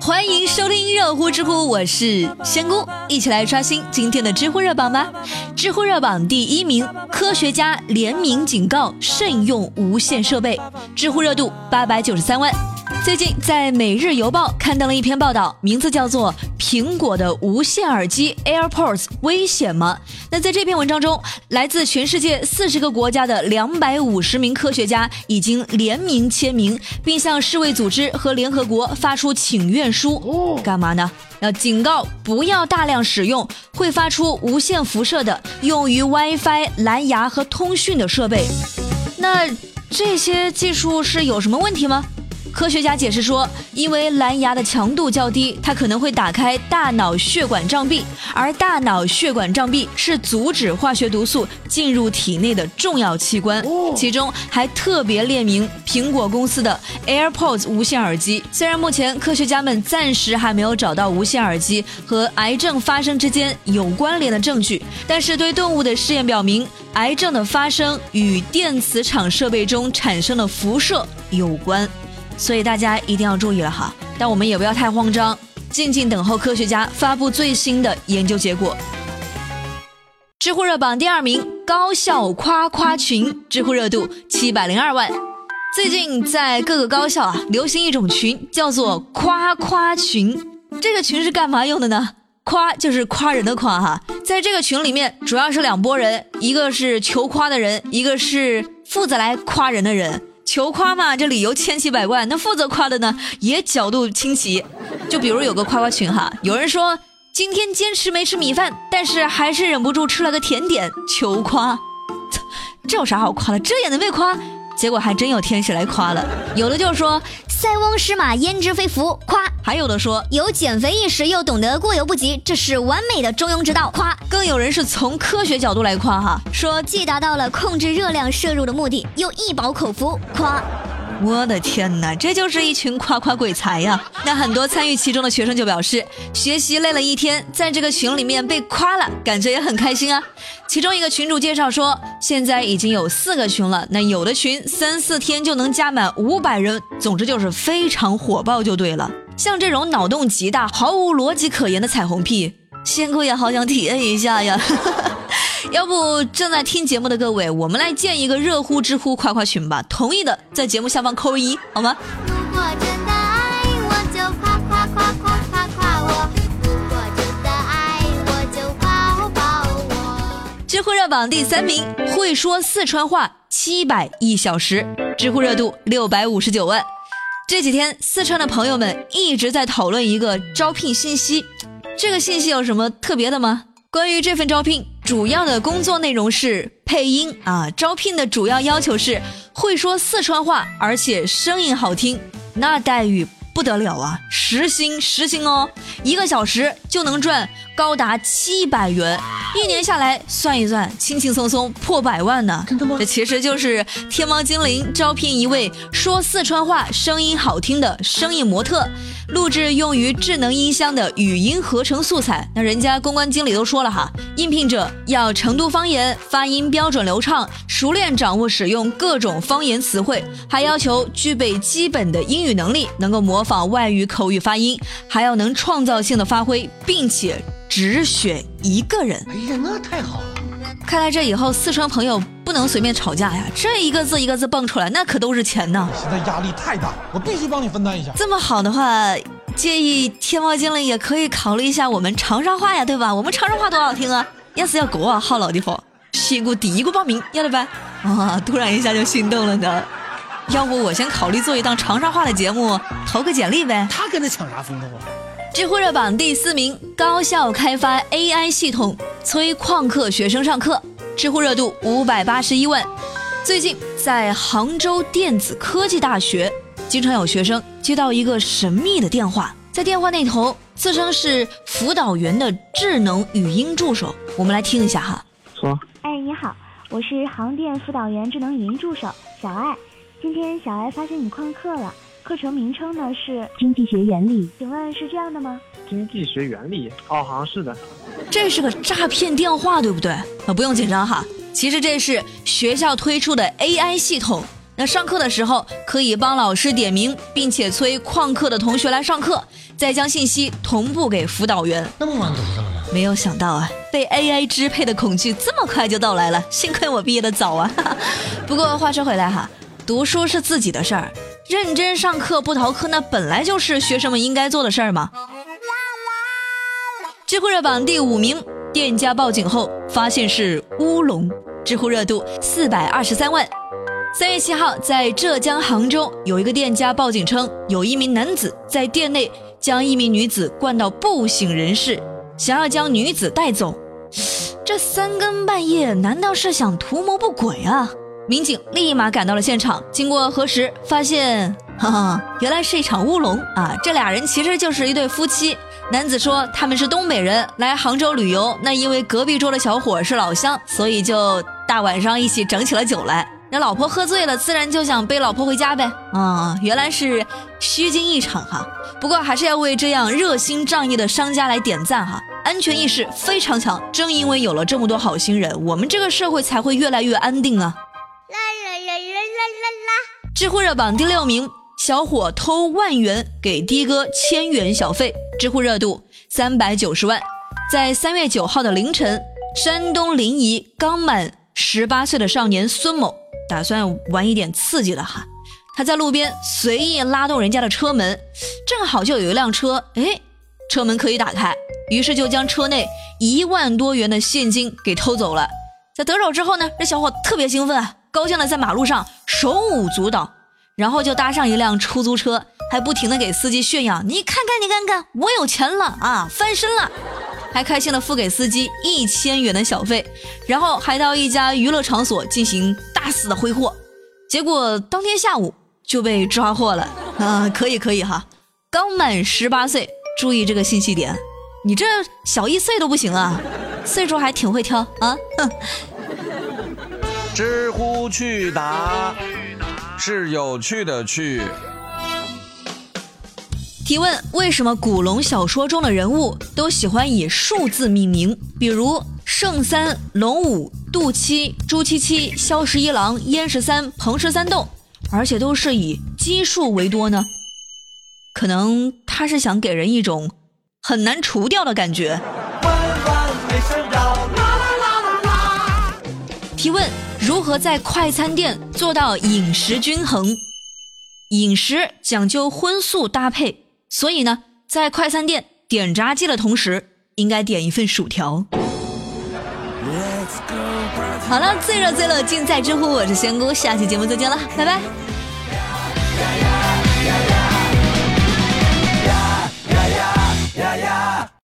欢迎收听热乎知乎，我是仙姑，一起来刷新今天的知乎热榜吧。知乎热榜第一名，科学家联名警告慎用无线设备，知乎热度八百九十三万。最近在《每日邮报》看到了一篇报道，名字叫做《苹果的无线耳机 AirPods 危险吗》。那在这篇文章中，来自全世界四十个国家的两百五十名科学家已经联名签名，并向世卫组织和联合国发出请愿书。干嘛呢？要警告不要大量使用会发出无线辐射的用于 WiFi、蓝牙和通讯的设备。那这些技术是有什么问题吗？科学家解释说，因为蓝牙的强度较低，它可能会打开大脑血管障壁，而大脑血管障壁是阻止化学毒素进入体内的重要器官。其中还特别列明苹果公司的 AirPods 无线耳机。虽然目前科学家们暂时还没有找到无线耳机和癌症发生之间有关联的证据，但是对动物的试验表明，癌症的发生与电磁场设备中产生的辐射有关。所以大家一定要注意了哈，但我们也不要太慌张，静静等候科学家发布最新的研究结果。知乎热榜第二名，高校夸夸群，知乎热度七百零二万。最近在各个高校啊，流行一种群，叫做夸夸群。这个群是干嘛用的呢？夸就是夸人的夸哈，在这个群里面，主要是两拨人，一个是求夸的人，一个是负责来夸人的人。求夸嘛，这理由千奇百怪。那负责夸的呢，也角度清奇。就比如有个夸夸群哈，有人说今天坚持没吃米饭，但是还是忍不住吃了个甜点，求夸。这有啥好夸的？这也能被夸？结果还真有天使来夸了。有的就说。塞翁失马，焉知非福？夸，还有的说有减肥意识又懂得过犹不及，这是完美的中庸之道。夸，更有人是从科学角度来夸哈，说既达到了控制热量摄入的目的，又一饱口福。夸。我的天哪，这就是一群夸夸鬼才呀！那很多参与其中的学生就表示，学习累了一天，在这个群里面被夸了，感觉也很开心啊。其中一个群主介绍说，现在已经有四个群了，那有的群三四天就能加满五百人，总之就是非常火爆就对了。像这种脑洞极大、毫无逻辑可言的彩虹屁，仙姑也好想体验一下呀。要不正在听节目的各位，我们来建一个热乎知乎夸夸群吧。同意的在节目下方扣一，好吗？如果真的爱我，就夸夸夸夸夸夸我；如果真的爱我，就抱抱我。知乎热榜第三名，会说四川话七百一小时，知乎热度六百五十九万。这几天，四川的朋友们一直在讨论一个招聘信息，这个信息有什么特别的吗？关于这份招聘，主要的工作内容是配音啊。招聘的主要要求是会说四川话，而且声音好听，那待遇不得了啊！时薪时薪哦，一个小时就能赚高达七百元。一年下来算一算，轻轻松松破百万呢！真的吗？这其实就是天猫精灵招聘一位说四川话、声音好听的声音模特，录制用于智能音箱的语音合成素材。那人家公关经理都说了哈，应聘者要成都方言，发音标准流畅，熟练掌握使用各种方言词汇，还要求具备基本的英语能力，能够模仿外语口语发音，还要能创造性的发挥，并且。只选一个人，哎呀，那太好了！看来这以后四川朋友不能随便吵架呀，这一个字一个字蹦出来，那可都是钱呢。现在压力太大，我必须帮你分担一下。这么好的话，建议天猫精灵也可以考虑一下我们长沙话呀，对吧？我们长沙话多好听啊！要是要国啊，好老地方，先给我第一个报名，要得呗？啊，突然一下就心动了呢。要不我先考虑做一档长沙话的节目，投个简历呗。他跟他抢啥风头啊？知乎热榜第四名，高效开发 AI 系统催旷课学生上课，知乎热度五百八十一万。最近在杭州电子科技大学，经常有学生接到一个神秘的电话，在电话那头自称是辅导员的智能语音助手。我们来听一下哈。说，哎，你好，我是杭电辅导员智能语音助手小爱，今天小爱发现你旷课了。课程名称呢是经济学原理，请问是这样的吗？经济学原理，哦，好像是的。这是个诈骗电话，对不对？啊，不用紧张哈，其实这是学校推出的 AI 系统，那上课的时候可以帮老师点名，并且催旷课的同学来上课，再将信息同步给辅导员。那么晚读上了吗？没有想到啊，被 AI 支配的恐惧这么快就到来了。幸亏我毕业的早啊。不过话说回来哈，读书是自己的事儿，认真上课不逃课，那本来就是学生们应该做的事儿嘛。知乎热榜第五名，店家报警后发现是乌龙，知乎热度四百二十三万。三月七号，在浙江杭州，有一个店家报警称，有一名男子在店内将一名女子灌到不省人事，想要将女子带走。这三更半夜，难道是想图谋不轨啊？民警立马赶到了现场，经过核实，发现，哈哈，原来是一场乌龙啊！这俩人其实就是一对夫妻。男子说他们是东北人，来杭州旅游，那因为隔壁桌的小伙是老乡，所以就大晚上一起整起了酒来。那老婆喝醉了，自然就想背老婆回家呗。啊，原来是虚惊一场哈。不过还是要为这样热心仗义的商家来点赞哈，安全意识非常强。正因为有了这么多好心人，我们这个社会才会越来越安定啊。啦啦啦啦啦啦啦！知乎热榜第六名，小伙偷万元给的哥千元小费，知乎热度三百九十万。在三月九号的凌晨，山东临沂刚满十八岁的少年孙某。打算玩一点刺激的哈，他在路边随意拉动人家的车门，正好就有一辆车，哎，车门可以打开，于是就将车内一万多元的现金给偷走了。在得手之后呢，这小伙特别兴奋啊，高兴的在马路上手舞足蹈，然后就搭上一辆出租车，还不停的给司机炫耀：“你看看，你看看，我有钱了啊，翻身了！”还开心的付给司机一千元的小费，然后还到一家娱乐场所进行大肆的挥霍，结果当天下午就被抓获了啊！可以可以哈，刚满十八岁，注意这个信息点，你这小一岁都不行啊，岁数还挺会挑啊！哼。知乎去答是有趣的趣。提问：为什么古龙小说中的人物都喜欢以数字命名？比如圣三、龙五、杜七、朱七七、萧十一郎、燕十三、彭十三洞，而且都是以奇数为多呢？可能他是想给人一种很难除掉的感觉。提问：如何在快餐店做到饮食均衡？饮食讲究荤素搭配。所以呢，在快餐店点炸鸡的同时，应该点一份薯条。好了，最热最冷尽在知乎，我是仙姑，下期节目再见了，拜拜。